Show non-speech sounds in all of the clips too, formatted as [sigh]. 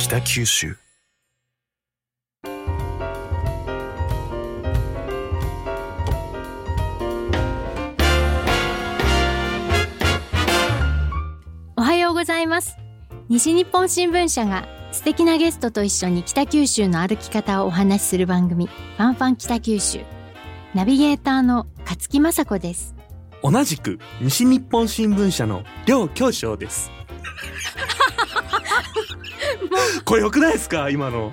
北九州。おはようございます。西日本新聞社が素敵なゲストと一緒に北九州の歩き方をお話しする番組ファンファン北九州。ナビゲーターの勝木雅子です。同じく西日本新聞社の両教授です。[laughs] これ良くないですか？今の。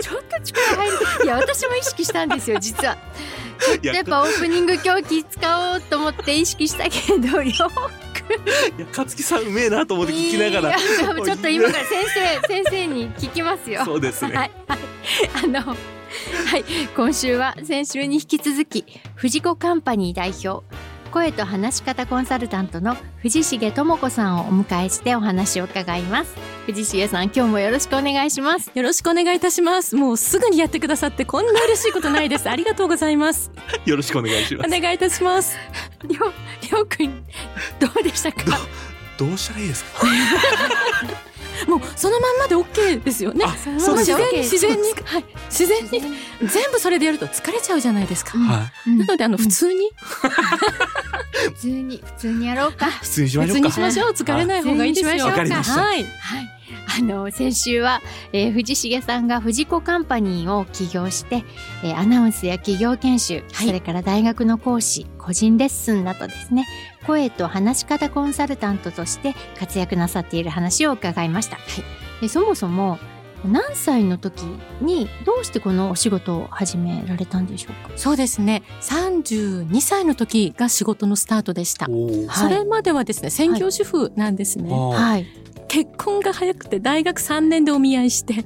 ちょっと力入るいや私も意識したんですよ実はちょっとやっぱオープニング今日気使おうと思って意識したけどよいや勝木さんうめえなと思って聞きながら。いやちょっと今から先生先生に聞きますよそうですね。はい、はい、あの、はい、今週は先週に引き続き、藤子カンパニー代表。声と話し方コンサルタントの藤重智子さんをお迎えしてお話を伺います。藤重さん、今日もよろしくお願いします。よろしくお願いいたします。もうすぐにやってくださってこんな嬉しいことないです。[laughs] ありがとうございます。よろしくお願いします。お願いいたします。りょう、りょうくん、どうでしたか？どうしたらいいですか？[laughs] もうそのまんまで OK ですよね。自然自然に、はい、自然に全部それでやると疲れちゃうじゃないですか。はうんなのであの普通に、普通に、普通にやろうか。い。普通にしましょうか普通にし。ましょう。疲れない方がいいですよ。あわかりましたはい。はい。あの先週は、えー藤重さんが藤子カンパニーを起業して、えーアナウンスや企業研修、はい。それから大学の講師個人レッスンなどですね声と話し方コンサルタントとして活躍なさっている話を伺いました、でそもそも何歳の時にどうしてこのお仕事を始められたんでしょうか？そうですね。32歳の時が仕事のスタートでした。それまではですね、専業主婦なんですね。ははい結婚が早くて大学3年でお見合いして、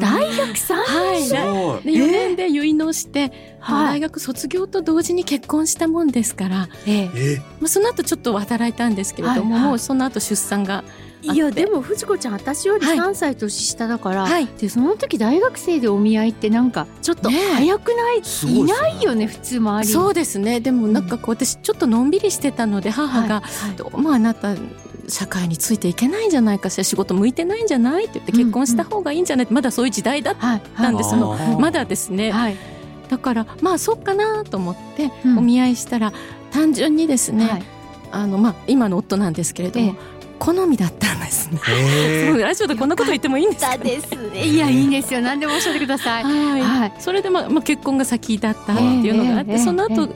大学さんはい。で4年で結納して、はい。大学卒業と同時に結婚したもんですから、ええ。え、まあ、その後ちょっと働いたんですけれども、はいはい。もうその後出産がいやでも藤子ちゃん私よりはい。3歳年下だから、はい。でその時大学生でお見合いってなんかちょっとねえ。早くない、いすごいないよね普通周り。にそうですね。でもなんかこう私ちょっとのんびりしてたので母がはい「どうもあなた社会についていけないんじゃないかしら仕事向いてないんじゃない?」って言ってうん結婚した方がいいんじゃないってまだそういう時代だっはいたんです、はい。そのあーまだですね、はい。だからまあそっかなと思ってうん。お見合いしたら単純にですね、はい。あのまあ今の夫なんですけれども、え好みだったんですね。[laughs] ラジオでこんなこと言ってもいいんですか、だですね。いやいいんですよ。何でもおっしゃってください。はい、はい。それでまあ、まあ、結婚が先だったっていうのがあって、ええ。その後、え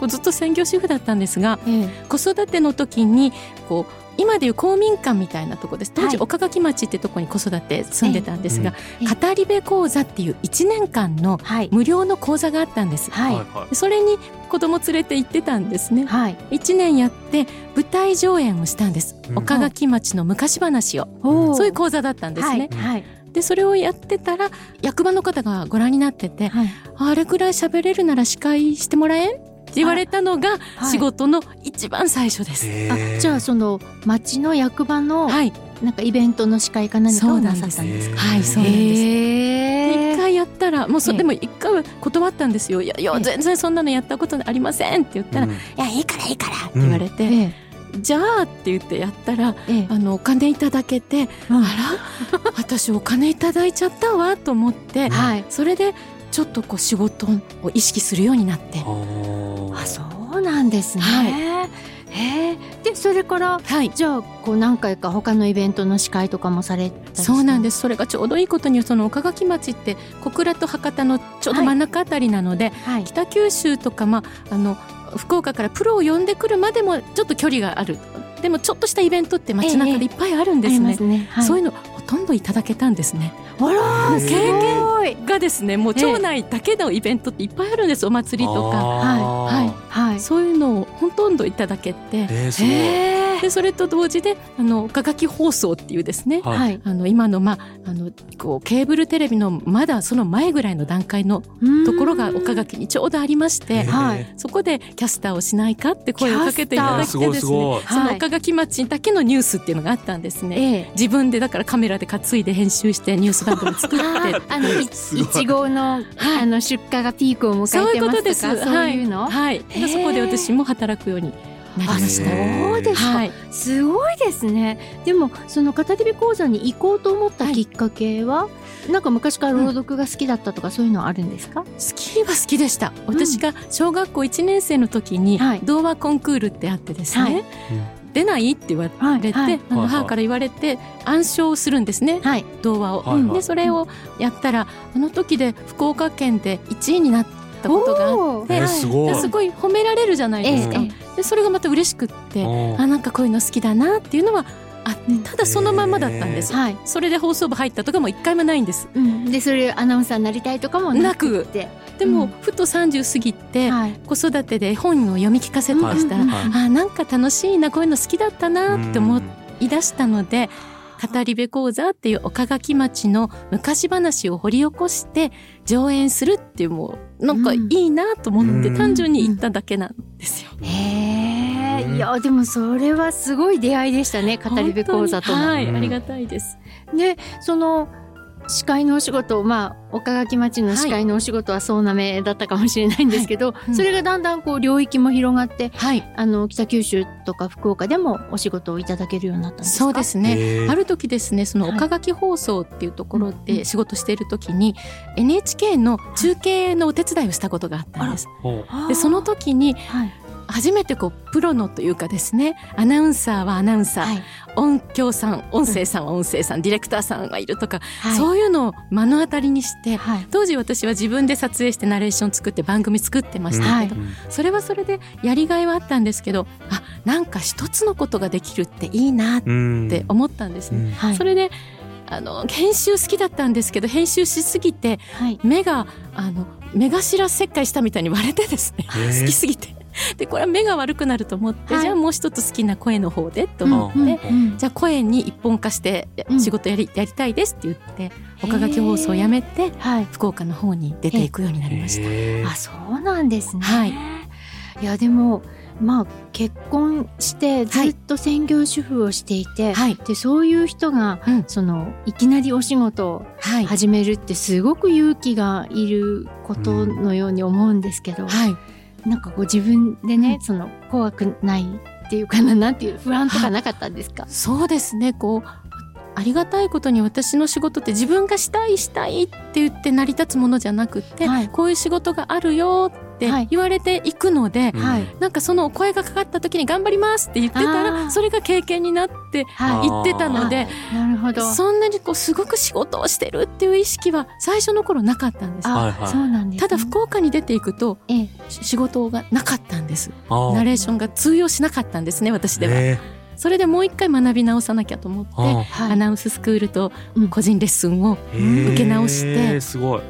こうずっと専業主婦だったんですがえ。子育ての時にこう今でいう公民館みたいなとこです。当時、はい岡垣町ってとこに子育て住んでたんですが、ええ。語り部講座っていう1年間のはい。無料の講座があったんです。はい。はそれに子供連れて行ってたんですね。はい。1年やって舞台上演をしたんです、うん。岡垣町の昔話を、おー。そういう講座だったんですね、はい。はい。でそれをやってたら役場の方がご覧になってて、はい。あれくらい喋れるなら司会してもらえんって言われたのがはい。仕事の一番最初です。あじゃあその町の役場のはい、なんかイベントの司会か何かをなさったんですか？はい、そうなんです。一回やったらもうそええ。でも一回は断ったんですよ。いやいやええ全然そんなのやったことありませんって言ったら、いうん。やいいからいいからって言われて、ええじゃあって言ってやったらええ。あのお金いただけて、うん。あら？私お金いただいちゃったわと思って、はい。それでちょっとこう仕事を意識するようになって。なんですね。はへえ。でそれからはいじゃあこう何回か他のイベントの司会とかもされたそうなんですそれがちょうどいいことにその岡垣町って小倉と博多のちょうど真ん中あたりなので、はい。北九州とか、まあ、あの福岡からプロを呼んでくるまでもちょっと距離があるでもちょっとしたイベントって街中でいっぱいあるんですね、ありますね。はい、そういうのほとんどいただけたんですね。あらーすへーごい。がですねもうええ町内だけのイベントっていっぱいあるんです。お祭りとか。はい。はい。はい。そういうのをほとんどいただけて。えー、すごい。でそれと同時であの岡垣放送っていうですねはいはい。あの今の,、まあ、あのこうケーブルテレビのまだその前ぐらいの段階のところが岡垣にちょうどありましてはいそこでキャスターをしないかって声をかけていただいてですすねごい。その岡垣町だけのニュースっていうのがあったんですね。ええ。自分でだからカメラで担いで編集してニュース番組作って [laughs] あのいちごのはいあの出荷がピークを迎そういうえてますとことです。かそういうの？はい。はい、へーそこで私も働くようになりました。そうですか、はい、すごいですね。でもその語り部講座に行こうと思ったきっかけは、なんか昔から朗読が好きだったとか、そういうのはあるんですか？好きは好きでした。私が小学校1年生の時にはい。童話コンクールってあってですね、はい。出ない？って言われて、はい。はい。あのはいはい。母から言われて暗唱するんですね、はい。童話を。はいはい。でそれをやったらあの時で福岡県で1位になったことがあって。えー。すごすごい褒められるじゃないですか。ええ。でそれがまた嬉しくって、うんあなんかこういうの好きだなっていうのはあただそのまんまだったんです。よ。はい、それで放送部入ったとかも一回もないんです。うん、でそれアナウンサーになりたいとかもなくって。でも、うん。ふと30過ぎて、はい。子育てで本を読み聞かせとかした。ら、あなんか楽しいなこういうの好きだったなって思うんい出したので語り部講座っていう岡垣町の昔話を掘り起こして上演するっていうもうなんかいいなと思ってうん単純に言っただけなんですよ。へえ、うんいやでもそれはすごい出会いでしたね語り部講座との。はい、うんありがたいです。でその司会のお仕事まあ岡垣町の司会のお仕事はそうなめだったかもしれないんですけど、うんそれがだんだんこう領域も広がってはい、あの北九州とか福岡でもお仕事をいただけるようになったんですか？そうですね。ある時ですねそのはい岡垣放送っていうところうんで仕事している時に NHK の中継のお手伝いをしたことがあったんです。ほでその時にはい初めてこうプロのというかですねアナウンサーはアナウンサー、はい。音響さん音声さんは音声さん、ディレクターさんがいるとか、はい。そういうのを目の当たりにしてはい。当時私は自分で撮影してナレーション作って番組作ってましたけど、うんそれはそれでやりがいはあったんですけどあなんか一つのことができるっていいなっうん。て思ったんですね。それであの編集好きだったんですけど編集しすぎてはい。目があの目頭切開したみたいに割れてですね好きすぎて [laughs] でこれは目が悪くなると思って、はい。じゃあもう一つ好きな声の方でと思って、うんうんじゃあ声に一本化してうん。仕事やり,、やりたいですって言って岡垣放送をやめてはい。福岡の方に出ていくようになりました。あそうなんですね。はい。いやでもまあ結婚してずっと専業主婦をしていて、はい、でそういう人が、うん。そのいきなりお仕事をはい、始めるってすごく勇気がいることのように思うんですけど、はい、なんかこう自分でね、うん。その怖くないっていうかななんていう不安とかなかったんですか、そうですね。こうありがたいことに私の仕事って自分がしたいしたいって言って成り立つものじゃなくって、はい。こういう仕事があるよってはい。言われていくので、うん。はい。なんかそのお声がかかった時に頑張りますって言ってたあー。らそれが経験になっては言ってたのでいなるほど。そんなにこうすごく仕事をしてるっていう意識は最初の頃なかったんです。あ、はいはい。そうなんです、ね、ただ福岡に出ていくとええ。し仕事がなかったんです。あー。ナレーションが通用しなかったんですね私では。へそれでもう一回学び直さなきゃと思ってアナウンススクールとうん個人レッスンを、受け直してすごい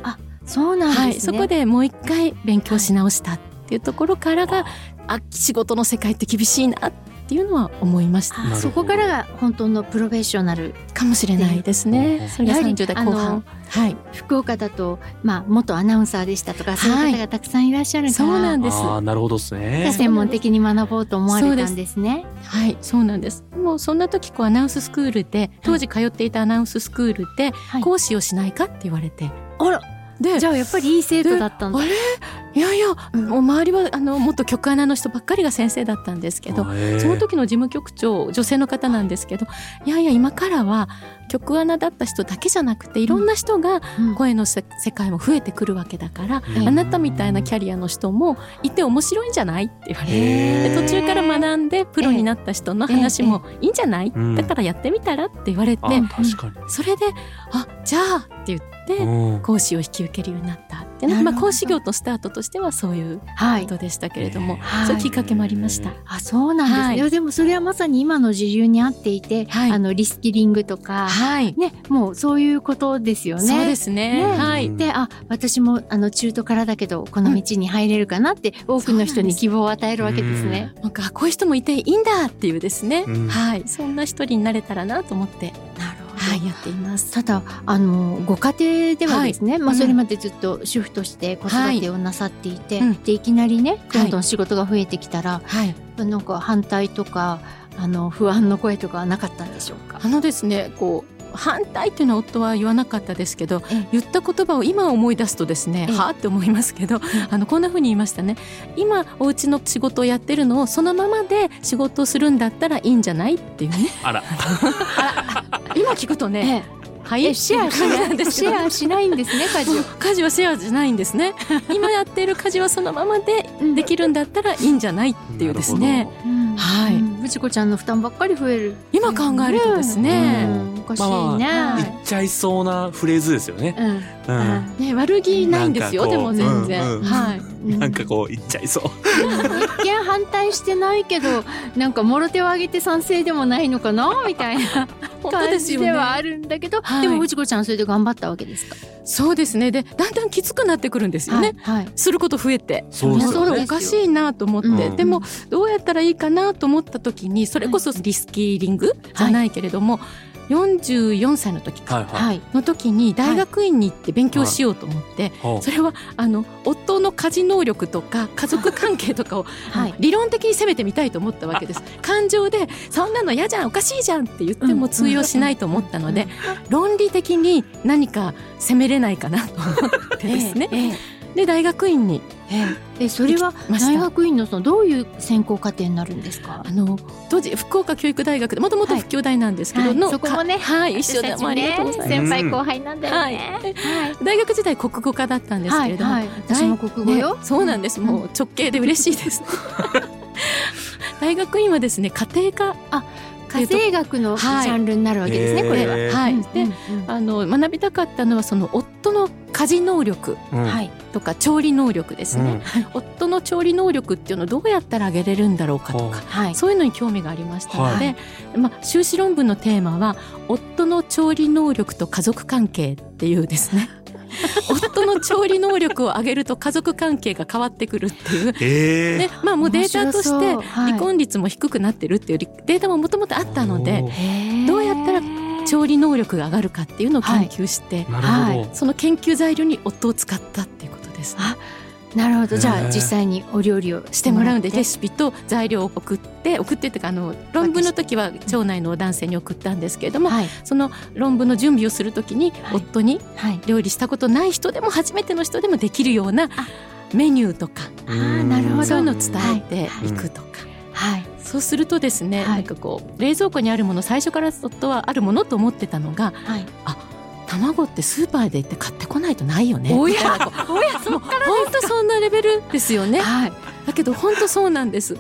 そうなんですね、はい、そこでもう一回勉強し直したっていうところからが、あ仕事の世界って厳しいなっていうのは思いました。そこからが本当のプロフェッショナルかもしれないですね。それがやはり30代後半。はい、福岡だと、まあ、元アナウンサーでしたとか、そういう方がたくさんいらっしゃるから、そうなんです。あーなるほどですね。専門的に学ぼうと思われたんですね。はい、そうなんです。もうそんな時こうアナウンススクールで当時通っていたアナウンススクールではい。講師をしないかって言われて、あら、でじゃあやっぱりいい生徒だったんだ。あ。れ？いやいや、もう周りはあの元局アナの人ばっかりが先生だったんですけど、その時の事務局長女性の方なんですけどいやいや今からは局アナだった人だけじゃなくていろんな人がうん。声のせ世界も増えてくるわけだから、うん。あなたみたいなキャリアの人もいて面白いんじゃないって言われて。途中から学んでプロになった人の話もいいんじゃない、うん。だからやってみたらって言われて、それであじゃあって言ってうん。講師を引き受けるようになったっていうのなるほどまあ、講師業のスタートとしてはそういうはいこ。とでしたけれども、はいそういうきっかけもありました。あ、そうなんですね。はいいやでもそれはまさに今の時流に合っていて、はいあのリスキリングとか、はい、ね、もうそういうことですよね。そうですね。ねはい、うんで、あ、私もあの中途からだけどこの道に入れるかなって多くの人に希望を与えるわけですね。なんかこういう人もいていいんだっていうですね、うんはい、そんな一人になれたらなと思って、なるほど。はい、やっています。ただあのご家庭ではですね、まあ、うんそれまでずっと主婦として子育てをなさっていて、はいうん。でいきなりねどんどん仕事が増えてきたら、はい、なんか反対とかあの不安の声とかはなかったんでしょうか？あのですね、こう反対っていうのは夫は言わなかったですけどええ。言った言葉を今思い出すとですねええ。はあって思いますけどあのこんな風に言いましたね。今お家の仕事をやってるのをそのままで仕事をするんだったらいいんじゃない？っていうね。あら [laughs] 今聞くとねえはい。えシェアしなんいシェアしないんですね [laughs] 家事を。家事はシェアじゃないんですね。[laughs] 今やっている家事はそのままでできるんだったらいいんじゃないっていうですねうんはいうんちゃんの負担ばっかり増える今考えるとですねうんおかしいまあね、まあ言っちゃいそうなフレーズですよね。うん。うん。ね悪気ないんですよでも全然、うんうん。はい。うん。なんかこう言っちゃいそう。一見反対してないけどなんかもろ手を挙げて賛成でもないのかなみたいな [laughs] 感じではあるんだけど、はい。でも藤子ちゃんそれで頑張ったわけですか。そうですね。でだんだんきつくなってくるんですよね、はい、はい。すること増えて。そうですよね。それお。かしいなと思って、うん。でもどうやったらいいかなと思った時にそれこそリスキリングじゃないけれども、44歳の時か。はいはい。はい。の時に大学院に行って勉強しようと思って、ほう。それはあの夫の家事能力とか家族関係とかを、はい。理論的に攻めてみたいと思ったわけです。感情で「そんなの嫌じゃんおかしいじゃん」って言っても通用しないと思ったので、論理的に何か攻めれないかなと思ってですね、えええで大学院に。ええ。えそれは大学院のそのどういう専攻課程になるんですか？あの当時福岡教育大学でもともとはい。福教大なんですけど、はい。のそこもねかはい一緒でもありがとうございます、先輩後輩なんだよね、大学時代国語科だったんですけれども、はいはい、私も国語よ、ねそうなんです、もう直系で嬉しいです。[laughs] 大学院はですね家庭科家政学のジはい。ャンルになるわけですね、へー。これは。はい、うんで、あの学びたかったのはその夫の家事能力うん。はい、とか調理能力ですね、うん。夫の調理能力っていうのをどうやったら上げれるんだろうかとかはい、そういうのに興味がありましたので、はまあ、修士論文のテーマは夫の調理能力と家族関係っていうですね夫の調理能力を上げると家族関係が変わってくるっていう。えでまあもうデータとして離婚率も低くなってるっていうデータももともとあったのでどうやったら調理能力が上がるかっていうのを研究して、なるほど。その研究材料に夫を使ったっていうことですね。あなるほど。じゃあ実際にお料理をししててもらうんでレシピと材料を送って送ってっていうかあの論文の時は町内の男性に送ったんですけれども、はい。その論文の準備をする時にはい。夫にはい。料理したことない人でも初めての人でもできるようなメニューとかなるほど。そういうのを伝えてい。い。くとか、はい。そうするとですね、はい。なんかこう冷蔵庫にあるもの最初から夫はあるものと思ってたのがはい卵ってスーパーで行って買ってこないとないよね。おやみたいなこうもう本当そんなレベルですよね。はいだけど本当そうなんです。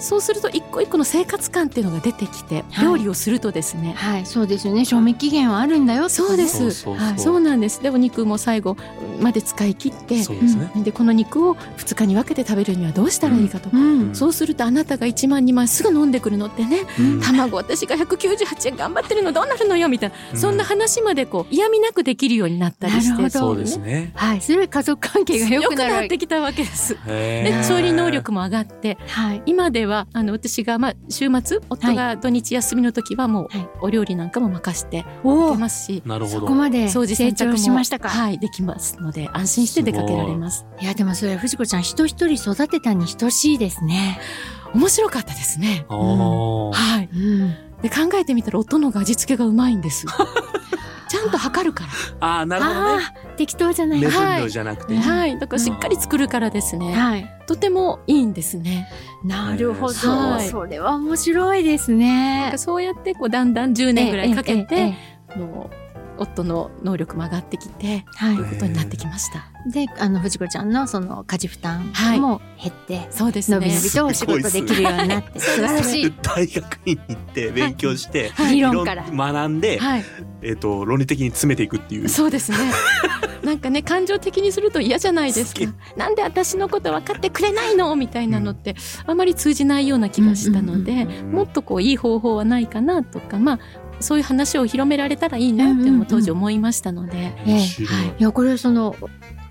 そうすると一個一個の生活感っていうのが出てきて、はい。料理をするとですね、はいそうですよね。賞味期限はあるんだよそうです。はいそそうう。なんです。でお肉も最後まで使い切って、そうですね。でこの肉を2日に分けて食べるにはどうしたらいいかとか、うん。そうするとあなたが1万2万すぐ飲んでくるのってね、うん。卵私が198円頑張ってるのどうなるのよみたいな、うん。そんな話までこう嫌味なくできるようになったりして。なるほどそうですね。はい。それは家族関係が良良くくなってきたわけです。で調理能力も上がってはい。今ではあの私が、まあ、週末夫が土日休みの時はもう、はい。お料理なんかも任しておおいけますし。なるほど。そこまで掃除成長洗濯もしましたか、はいできますので安心して出かけられます。い。やでもそれ藤子ちゃん人一人育てたに等しいですね。面白かったですね。はい。うん。で考えてみたら夫のが味付けがうまいんです [laughs] ちゃんと測るかあー、なるほどね。適当じゃない。目は分量じゃなくて。らはい。だからしっかり作るからですね、い。とてもいいんですね。なるほど、はい。それは面白いですね。そうやってこうだんだん10年ぐらいかけて、えええええあの夫の能力も上がってきてえはということになってきました、いであの藤子ちゃんのその家事負担はい。も減って、そうですね。のびのびとお仕事できるようになって素晴らしい大学院に行って勉強して、はい。理論から学んで、はい。えっと論理的に詰めていくっていう。そうですね。[laughs] なんかね感情的にすると嫌じゃないですか。好。なんで私のこと分かってくれないの？みたいなのってあまり通じないような気がしたので、うん。もっとこういい方法はないかなとかまあそういう話を広められたらいいなっていうのも当時思いましたので、ええ。面白い。いやこれその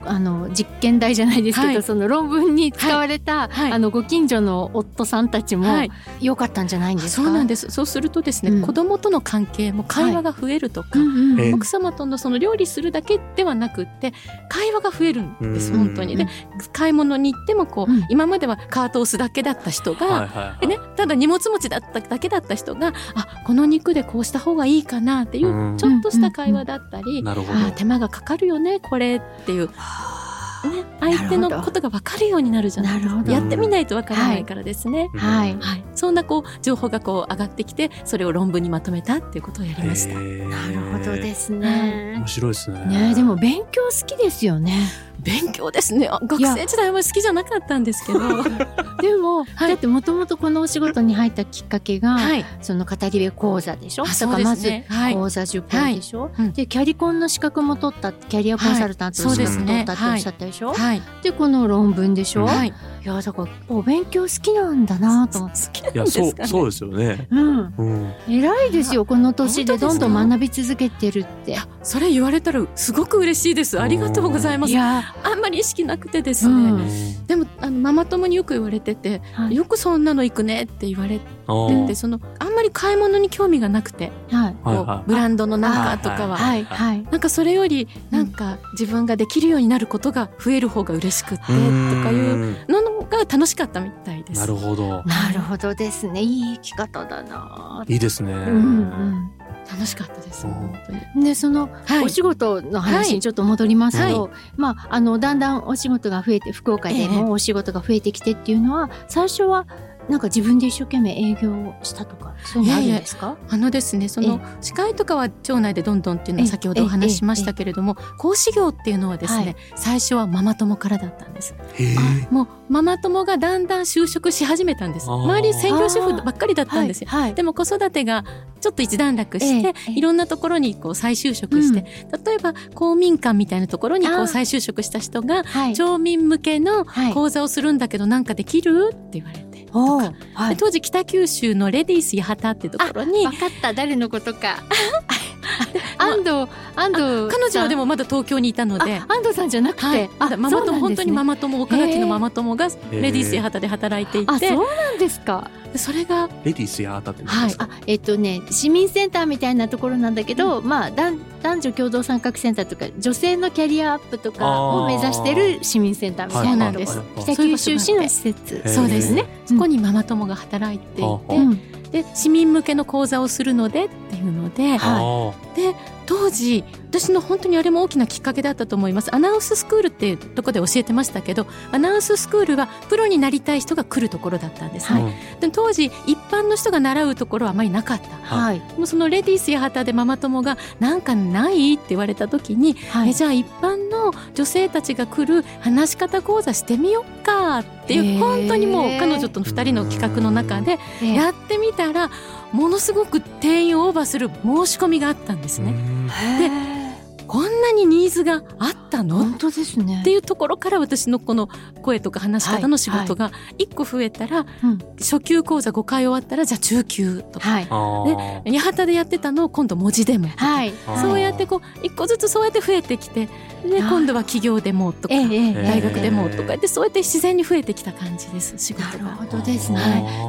あの実験台じゃないですけど、はい。その論文に使われた、はい。あのご近所の夫さんたちもはい。良かったんじゃないんですか？そうなんです。そうするとですね、うん。子供との関係も会話が増えるとか、うんうんえ奥様とのその料理するだけではなくって会話が増えるんですうん本当に。で買い物に行ってもこう、うん。今まではカートを押すだけだった人が、はいはいでね、ただ荷物持ちだっただけだった人があこの肉でこうした方がいいかなっていううん。ちょっとした会話だったり、なるほど。あ手間がかかるよねこれっていう、ね、相手のことが分かるようになるじゃないですか。なるほど。やってみないと分からないからですね。はい。はい、そんなこう情報がこう上がってきてそれを論文にまとめたっていうことをやりました。なるほどですす面ね。白いですね。ねでも勉強好きですよね。勉強ですね。あ学生時代は好きじゃなかったんですけど。[laughs] でも、はい。だってもともとこのお仕事に入ったきっかけが、はい。その語り部講座でしょ？あそうからますずねはい。講座受講でしょ、うん。でキャリコンの資格も取ったキャリアコンサルタントの資格も取ったっておっしゃったでしょ、はい。でこの論文でしょ、はい。いやだからお勉強好きなんだなと思って。好きなんいやですかね？そうそうですよね。うん、うん。偉いですよこの年でどんどん学び続けてるって。それ言われたらすごく嬉しいです。ありがとうございます。いや、あんまり意識なくてですね、うん。でもあのママ友によく言われてて、はい。よくそんなの行くねって言われててそのあんまり買い物に興味がなくて、はい。はいこうはいブランドの中とかは、はいはい。なんかそれよりなんか自分ができるようになることが増える方が嬉しくってとかいううんのが楽しかったみたいです。なるほど。なるほどですね。いい生き方だな。いいですね。うん楽しかったです。でその、はい。お仕事の話にちょっと戻りますと、はまああのだんだんお仕事が増えて福岡でええ。もお仕事が増えてきてっていうのは、最初はなんか自分で一生懸命営業をしたとかそういうのあるんですか？あのですねその司会とかは町内でどんどんっていうのは先ほどお話ししましたけれども講師業っていうのはですね、はい。最初はママ友からだったんです。もうママ友がだんだん就職し始めたんです。周り専業主婦ばっかりだったんですよ。はい。でも子育てがちょっと一段落して、ええ。いろんなところにこう再就職して、例えば公民館みたいなところにこう再就職した人がはい。町民向けのはい。講座をするんだけどなんかできる？って言われて。とかはい。で当時北九州のレディース八幡ってところにわかった誰のことか。[laughs] [laughs] 安藤安藤彼女はでももまだ東京にいたので。安藤さんじゃなくて、はい、あまだママ友、本当にマママ友岡垣のママ友がえレディース八幡で働いていて、あそうなんですか。でそれがレディースやあたって何ですか？あえっとね市民センターみたいなところなんだけど、まあ男男女共同参画センターとか女性のキャリアアップとかを目指してる市民センターみたいなそうなんです北九州市の施設そうですね、うんそこにママ友が働いていあて、うんで市民向けの講座をするのでっていうので、あで当時私の本当にあれも大きなきっかけだったと思います。アナウンススクールっていうところで教えてましたけどアナウンススクールはプロになりたい人が来るところだったんですね、ーうんで当時一般の人が習うところはあまりなかった。はい。もうそのレディース八幡でママ友が「なんかない?」って言われた時に、はい。えじゃあ一般の女性たちが来る話し方講座してみようかっていう本当にもう彼女との2人の企画の中でええやってみたらものすごく定員をオーバーする申し込みがあったんですね。へーこんなにニーズがあったの？本当ですね。っていうところから私のこの声とか話し方の仕事が1個増えたら、うん。初級講座5回終わったらじゃあ中級とか。はい。あー。八幡でやってたのを今度文字でもはい。あーそうやってこう一個ずつそうやって増えてきてではい今度は企業でもとか大学でもとかやってそうやって自然に増えてきた感じです仕事が。なるほどですね。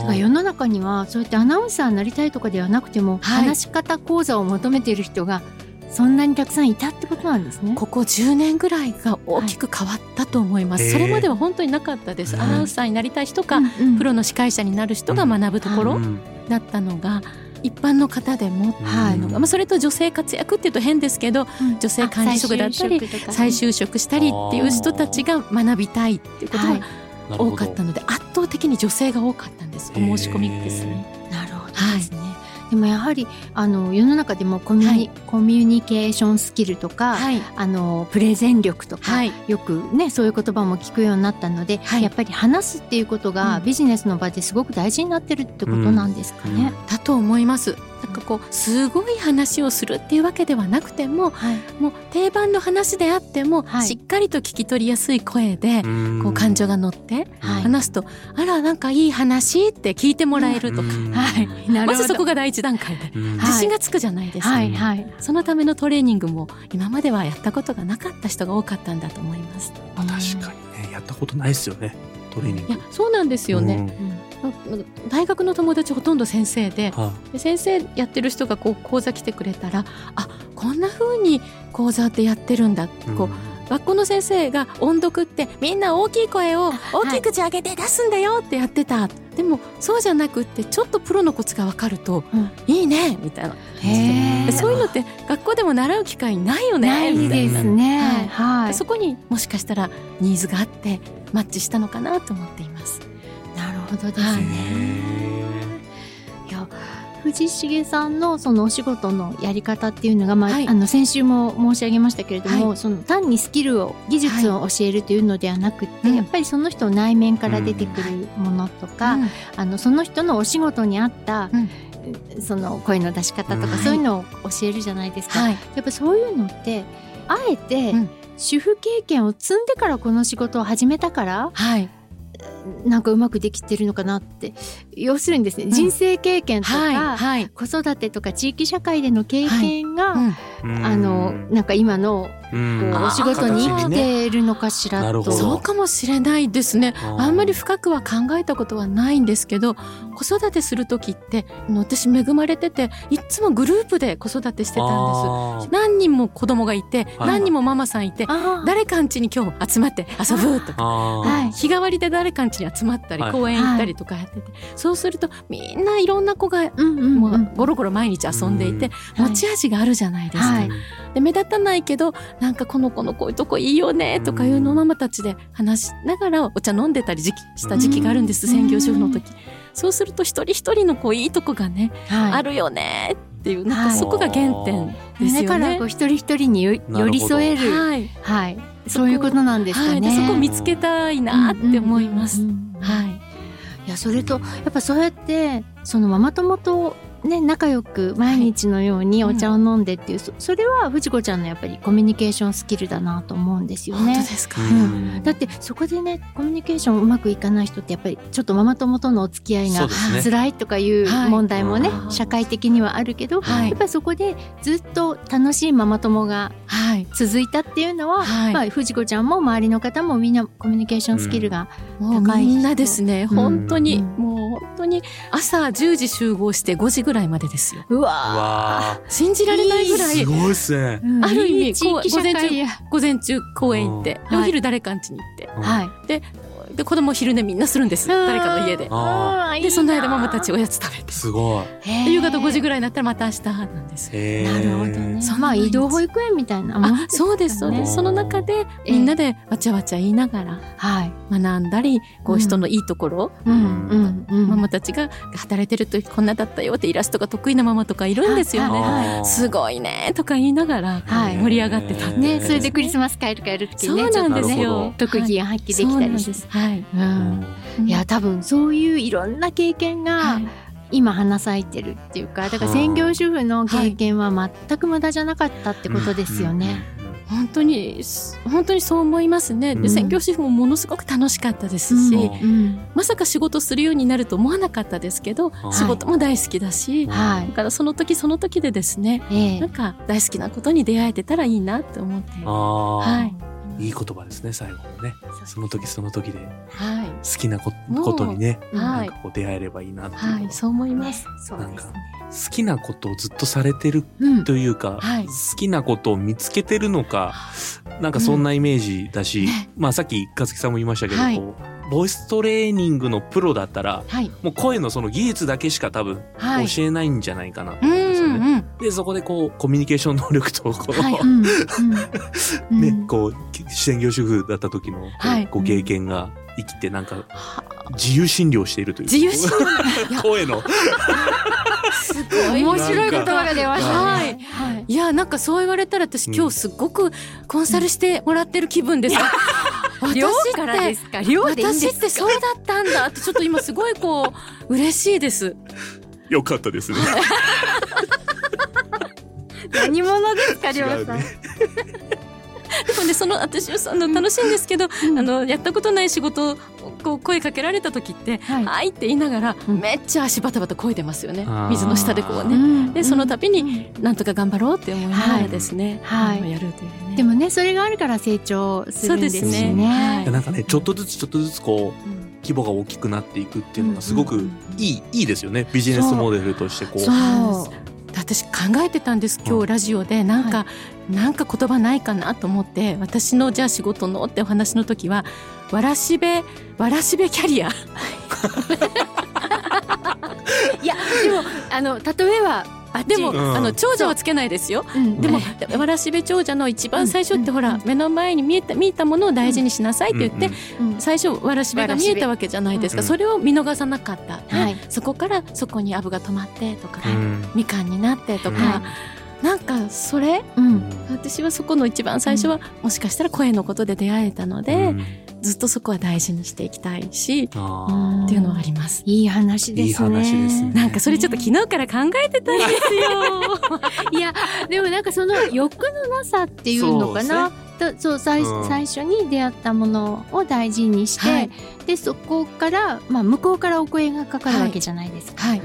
だから世の中にはそうやってアナウンサーになりたいとかではなくても、はい。話し方講座を求めている人がそんなにたくさんいたってことなんですね。ここ10年ぐらいが大きく変わったと思います、はい。それまでは本当になかったです、うんアナウンサーになりたい人か、うんうん。プロの司会者になる人が学ぶところうんだったのが一般の方でもはい。のがまあ、それと女性活躍っていうと変ですけどうん。女性管理職だったりあ再就職したりっていう人たちが学びたいっていうことはいが多かったので圧倒的に女性が多かったんです。お申し込みですね。なるほど。ですね。でもやはりあの世の中でもコミュニ、コミュニケーションスキルとか、はい、あのプレゼン力とか、はい。よくねそういう言葉も聞くようになったので、はい。やっぱり話すっていうことがうん。ビジネスの場ですごく大事になってるってことなんですかね。だと思いますなんかこうすごい話をするっていうわけではなくてもはい。もう定番の話であっても、はい。しっかりと聞き取りやすい声で、こう感情が乗ってはい。話すと、あらなんかいい話って聞いてもらえるとか、はい。まずそこが第一段階で。自信がつくじゃないですか、はいはい。そのためのトレーニングも今まではやったことがなかった人が多かったんだと思います。まあ確かにねやったことないですよねトレーニングいやそうなんですよね、うん大学の友達ほとんど先生ではで先生やってる人がこう講座来てくれたらあこんな風に講座ってやってるんだ、いこう学校の先生が音読ってみんな大きい声を大きい口上げて出すんだよってやってた、でもそうじゃなくってちょっとプロのコツが分かると、うん。いいねみたいな。そういうのって学校でも習う機会ないよねないみたいな。ですねはい。そこにもしかしたらニーズがあってマッチしたのかなと思っています。ほどですはい。ね。いや藤重さんのそのお仕事のやり方っていうのが、まあはい。あの先週も申し上げましたけれども、はその単にスキルを技術を教えるというのではなくって、うん。やっぱりその人の内面から出てくるものとか、うん。あのその人のお仕事に合った、うん。その声の出し方とか、うんそういうのを教えるじゃないですか。はい。やっぱそういうのってあえて、うん。主婦経験を積んでからこの仕事を始めたからはいなんかうまくできてるのかなって。要するにですね、ん。人生経験とか、はいはい。子育てとか地域社会での経験が、うんうん。あのなんか今のこうん。うお仕事に生きているのかしらと。なるほど。そうかもしれないですね。あんまり深くは考えたことはないんですけど子育てする時って私恵まれてていっつもグループで子育てしてたんです。何人も子供がいて、はい何人もママさんいて、誰かん家に今日集まって遊ぶとか。はい。日替わりで誰かん家に集まったり、はい。公園行ったりとかやってて、そうするとみんないろんな子がうんうんうん。もうゴロゴロ毎日遊んでいて、うん。持ち味があるじゃないですか。はい。で目立たないけどなんかこの子のこういうとこいいよねとかいうのをママたちで話しながらお茶飲んでたり時期した時期があるんです、うん。専業主婦の時。そうすると一人一人のこういいとこがね、はい。あるよねっていうなんはいかそこが原点ですよね。だからこう。一人一人によ寄り添える。はい、はい、そういうことなんですかはい、そこ見つけたいなって思います。うんうんうんうん。はい、いやそれとやっぱそうやってそのママ友とね仲良く毎日のようにお茶を飲んでっていう、そそれは藤子ちゃんのやっぱりコミュニケーションスキルだなと思うんですよ本当でね。すか？うん。だってそこでねコミュニケーションうまくいかない人ってやっぱりちょっとママ友とのお付き合いが辛いとかいうはい問題もね、うん社会的にはあるけど、はい。やっぱりそこでずっと楽しいママ友がはい、続いたっていうのは、はい。まあ、藤子ちゃんも周りの方もみんなコミュニケーションスキルが、高い人みんなですね、うん。本当に、うん。もう本当に朝10時集合して5時ぐらいまでですよ。うわわ信じられないぐらい。ーすごいっすね。ー、ある意味いい地域社会や。午前中公園行って、お昼誰かん家に行って、はい。で子供昼寝みんなするんです。誰かの家で。あでその間ママたちおやつ食べて。すごい。で夕方5時ぐららいになったらまた明日なんです。なるほどね。そうまあ移動保育園みたいな。あそうですそうです、ね。その中でみんなでわちゃわちゃ言いながらはい。学んだりこう人のいいところ、うんうんうん。ママたちが働いてる時こんなだったよってイラストが得意なママとかいるんですよね。すごいねとか言いながらはい。盛り上がってたんでねそれでクリスマス帰る帰る時そうにねちょっとねなんですよ。特技が発揮できたりして、そうなんですはい、うん。いや多分そういういろんな経験がはい。今花咲いてるっていうかだから専業主婦の経験は全く無駄じゃなかったってことですよね。本当に本当にそう思いますね。うん。で専業主婦もものすごく楽しかったですし、うん。うん。まさか仕事するようになると思わなかったですけど、はい。仕事も大好きだし、はい。だからその時その時でですね、ええ。なんか大好きなことに出会えてたらいいなって思って、あはーいいい言葉ですね最後のね。その時その時で。はい。好きなことにねはないんかこう出会えればいいなっていうのはいそう思います。そうですね。好きなことをずっとされてるうん。というか、はい。好きなことを見つけてるのかなんかそんなイメージだし、ね。まあさっき和樹さんも言いましたけど、はい。こうボイストレーニングのプロだったらはい。もう声のその技術だけしか多分はい。教えないんじゃないかなとうん思うん。でそこでこうコミュニケーション能力とこう、はいうん [laughs] うん。ねうん。こう専業主婦だった時のこうはい。ご経験が生きてなんか自由診療しているという。自由診療？いや。[laughs] 声の。すごい。面白い言葉が出ました。ね。はい。はい。いやなんかそう言われたら私うん。今日すっごくコンサルしてもらってる気分です。[laughs] 私寮ってからですか？寮私。ってそうだったんだ。ってちょっと今すごいこう嬉しいです。よかったですね。何者ですか、りょうさん。[laughs] でもねその私あの楽しいんですけど、うん。あのやったことない仕事をこう声かけられた時って「ははいい」って言いながら、うん。めっちゃ足バタバタ漕いでますよね。水の下でこうね。うん。でその度にうん。なんとか頑張ろうって思いながらですね、はい。あのやるというね。でもね、それがあるから成長するんですしそうですね。ね。はい。なんかねちょっとずつちょっとずつこううん規模が大きくなっていくっていうのがすごくうん。うん。うん。いいいいですよね。ビジネスモデルとしてこう。そう。私考えてたんです今日ラジオで。なんか、なんか言葉ないかなと思って私のじゃあ仕事のってお話の時はわらしべわらしべキャリア。[laughs] いや、でも、あの、例えば、あでも、うん。あの長者はつけないですよ。う。ん。でもね。わらしべ長者の一番最初ってほら、うん。目の前に見えた見えたものを大事にしなさいって言って、最初わらしべが見えたわけじゃないですか、うんそれを見逃さなかった、はい。そこからそこにアブが止まってとか、うん。みかんになってとか、はなんかそれ？うん。私はそこの一番最初は、もしかしたら声のことで出会えたので、うんずっとそこは大事にしていきたいし、あうんっていうのはあります。いい話ですね。いい話ですねなんかそれちょっと昨日から考えてたんですよ。[laughs] いや、でもなんかその欲のなさっていうのかな？とそう最うん最初に出会ったものを大事にして、はいでそこから、まあ、向こうからお声がかかるわけじゃないですか。はい。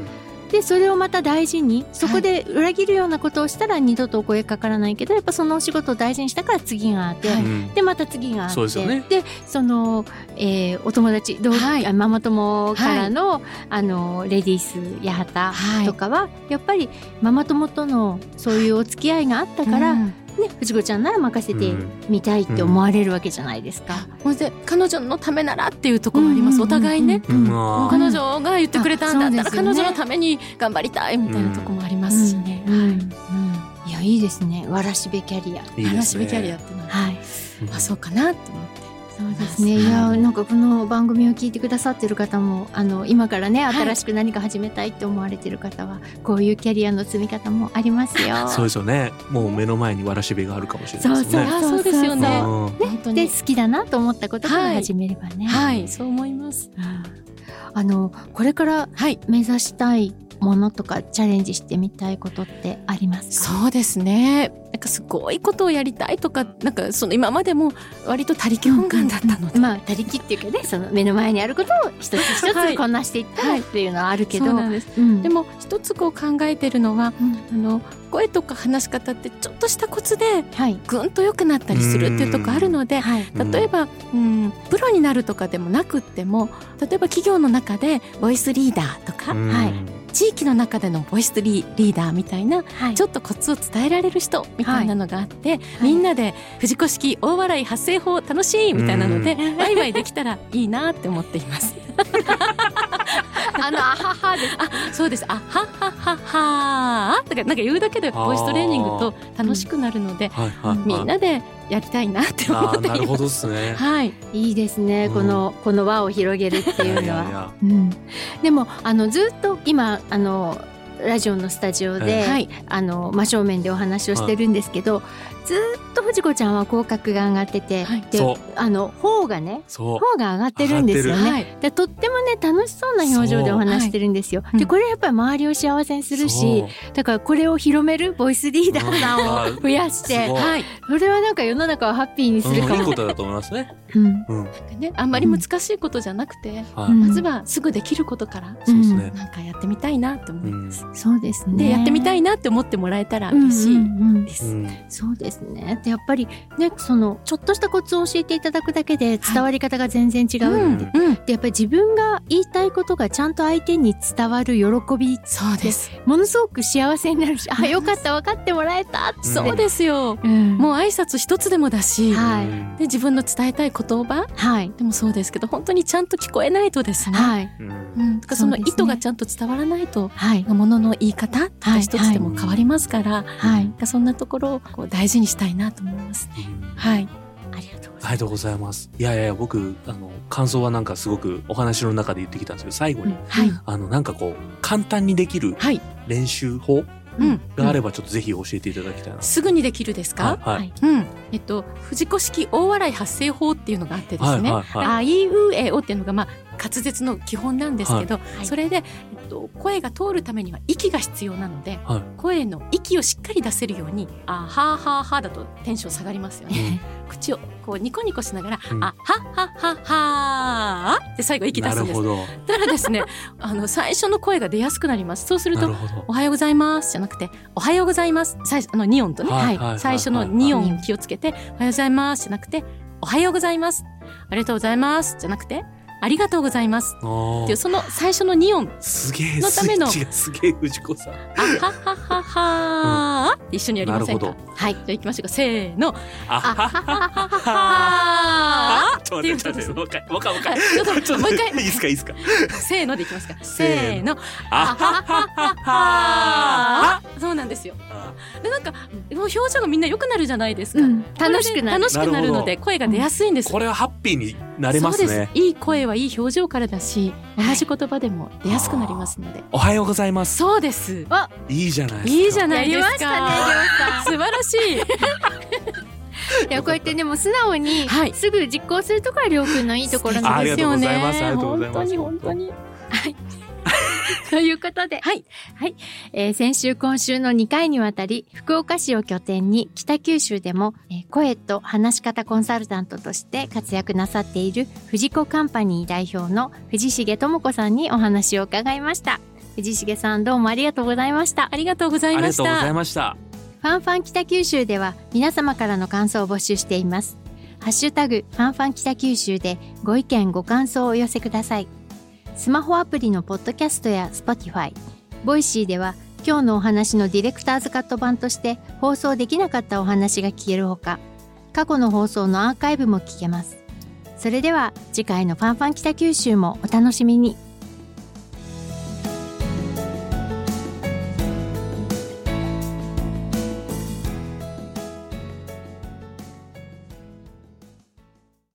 でそれをまた大事にそこで裏切るようなことをしたら二度とお声かからないけどやっぱそのお仕事を大事にしたから次があって、はい。うんでまた次があってそうでね。でその、えーお友達同、はい。あママ友からの,、あのレディース八はい幡とかは、やっぱりママ友とのそういうお付き合いがあったから、うんね、藤子ちゃんなら任せてみたいって思われるわけじゃないですか。ほん。で彼女のためならっていうところもあります。お互いね。うん。うん。あー彼女が言ってくれたんだ。ったら、彼女のために頑張りたいみたいなところもありますしね。い。いやいいですね。わらしべキャリア。いいね。話しべキャリアっていうのは、はい。あそうかなと思って。そうですね。いや、なんかこの番組を聞いてくださってる方も、あの、今からね、はい新しく何か始めたいって思われてる方は、こういうキャリアの積み方もありますよ。[laughs] そうですよねもう目の前にわらしべがあるかもしれないですよねあそうですよねうん本当で、に。好きだなと思ったことから始めればね。はい、そう思います。あの、これからはい。目指したいものとか、チャレンジしてみたいことってありますか？そうですね。なんかすごいことをやりたいとか、なんかその今までも割と他力本願だったので。まあ、他力っていうかね、その目の前にあることを一つ一はいつこなしていったらっていうのはあるけど、そうなんです。うんでも一つこう考えてるのは、うんあの声とか話し方ってちょっとしたコツではい。ぐんと良くなったりするっていうとこあるので、はい。例えば、うん、プロになるとかでもなくっても例えば企業の中でボイスリーダーとか、うんはい地域の中でのボイスリリーダーみたいなはい。ちょっとコツを伝えられる人みたいなのがあって、みんなで藤子式大笑い発声法楽しいみたいなのでうん。ワイワイできたらいいなって思っています。あの、あははです。あそうです。あははは。はとかなんか言うだけでボイストレーニングと楽しくなるので、はいはいはい。みんなでやりたいなって思あっています。ーなるほどですね。はい、いいですね、うん。このこの輪を広げるっていうのは。いやいやいや。うん、でもあのずっと今あのラジオのスタジオで、はい。あの真正面でお話をしてるんですけど、ずっと藤子ちゃんは口角が上がってて、はい。でそう。あの頬がねそう。頬が上がってるんですよね。はい、でとってもね楽しそうな表情でお話してるんですよ。いでこれやっぱり周りを幸せにするしだからこれを広めるボイスリーダーさんを増やしてはい、それはなんか世の中をハッピーにすうんるかも。いいことだと思いますね。うん。うん。ね、あんまり難しいことじゃなくて、まずはすぐできることから、そうですね。なんかやってみたいなって思います。そうですね。でやってみたいなって思ってもらえたら嬉しいうんうんうん。です。ですね。でやっぱりねそのちょっとしたコツを教えていただくだけで伝わり方が全然違ううんので、うん、でやっぱり自分が言いたいことがちゃんと相手に伝わる喜びそうです。ものすごく幸せになるし [laughs] あよかった分かってもらえたって、そうですよ。う。ん、もう挨拶一つでもだし、はい。うんで自分の伝えたい言葉はい。でもそうですけど本当にちゃんと聞こえないとですね。はい。うん。うん、だからその意図がちゃんと伝わらないと、はい。ものの言い方とか一つでも変わりますから、はい。そんなところをこう大事にしたいなと思います。はい。ありがとうございありがとうございます。いやいやいや、僕、あの、感想はなんかすごくお話の中で言ってきたんですけど、最後に、ます。はいあの、なんかこう、簡単にできるはい。練習法うんがあればちょっとぜひ教えていただきたいな。すぐにできるですか、はいはいうん、えっと藤子式大笑い発声法っていうのがあってですね、はいはいはいあいうえおっていうのがまあ滑舌の基本なんですけど、いそれで、えっと、声が通るためには息が必要なのではい声の息をしっかり出せるようにあはーはーはーだとテンション下がりますよね。口をこうニコニコしながら、うんあはっはっはっはーって最後息出すんです。なるほど。だからですねあの最初の声が出やすくなります。そうするとお。はようございますじゃなくておはようございます最初あの2音とね、はいはい最初の2音気をつけておはようございますじゃなくておはようございますありがとうございますじゃなくてありがとうございます。っていうその最初の2音。すげえのための。すげえ藤子さん。あははははー。って一緒にやりませんか？はい。じゃあ行きましょうか。せーの。あははははは。ちょっと待ってもう一回もう一回。もう一回。はいいいですかいいですか。せーのでいきますか。せせーの。あはははは。そうなんですよ。あでなんかもう表情がみんな良くなるじゃないですか、うん。楽しくなる。楽しくなるのでな声が出やすいんです。これはハッピーになれますそうねです。いい声はいい表情からだし同じ言葉でも出やすくなりますので、おはようございます。そうです。いいじゃないですか。いいじゃないですか。やりましたね素晴らしい。[laughs] いやこうやってでも素直にはい。すぐ実行するところはりょうくんのいいところあなんですよね。ありがとうございます。本当に本当にということで、はいはいえー先週今週の2回にわたり福岡市を拠点に北九州でも、えー声と話し方コンサルタントとして活躍なさっている藤子カンパニー代表の藤重智子さんにお話を伺いました藤重さんどうもありがとうございましたありがとうございましありがとうございたました。ファンファン北九州では皆様からの感想を募集しています。ハッシュタグファンファン北九州でご意見ご感想をお寄せください。スマホアプリのポッドキャストや Spotify、 Voicy では今日のお話のディレクターズカット版として放送できなかったお話が聞けるほか、過去の放送のアーカイブも聞けます。それでは次回のファンファン北九州もお楽しみに。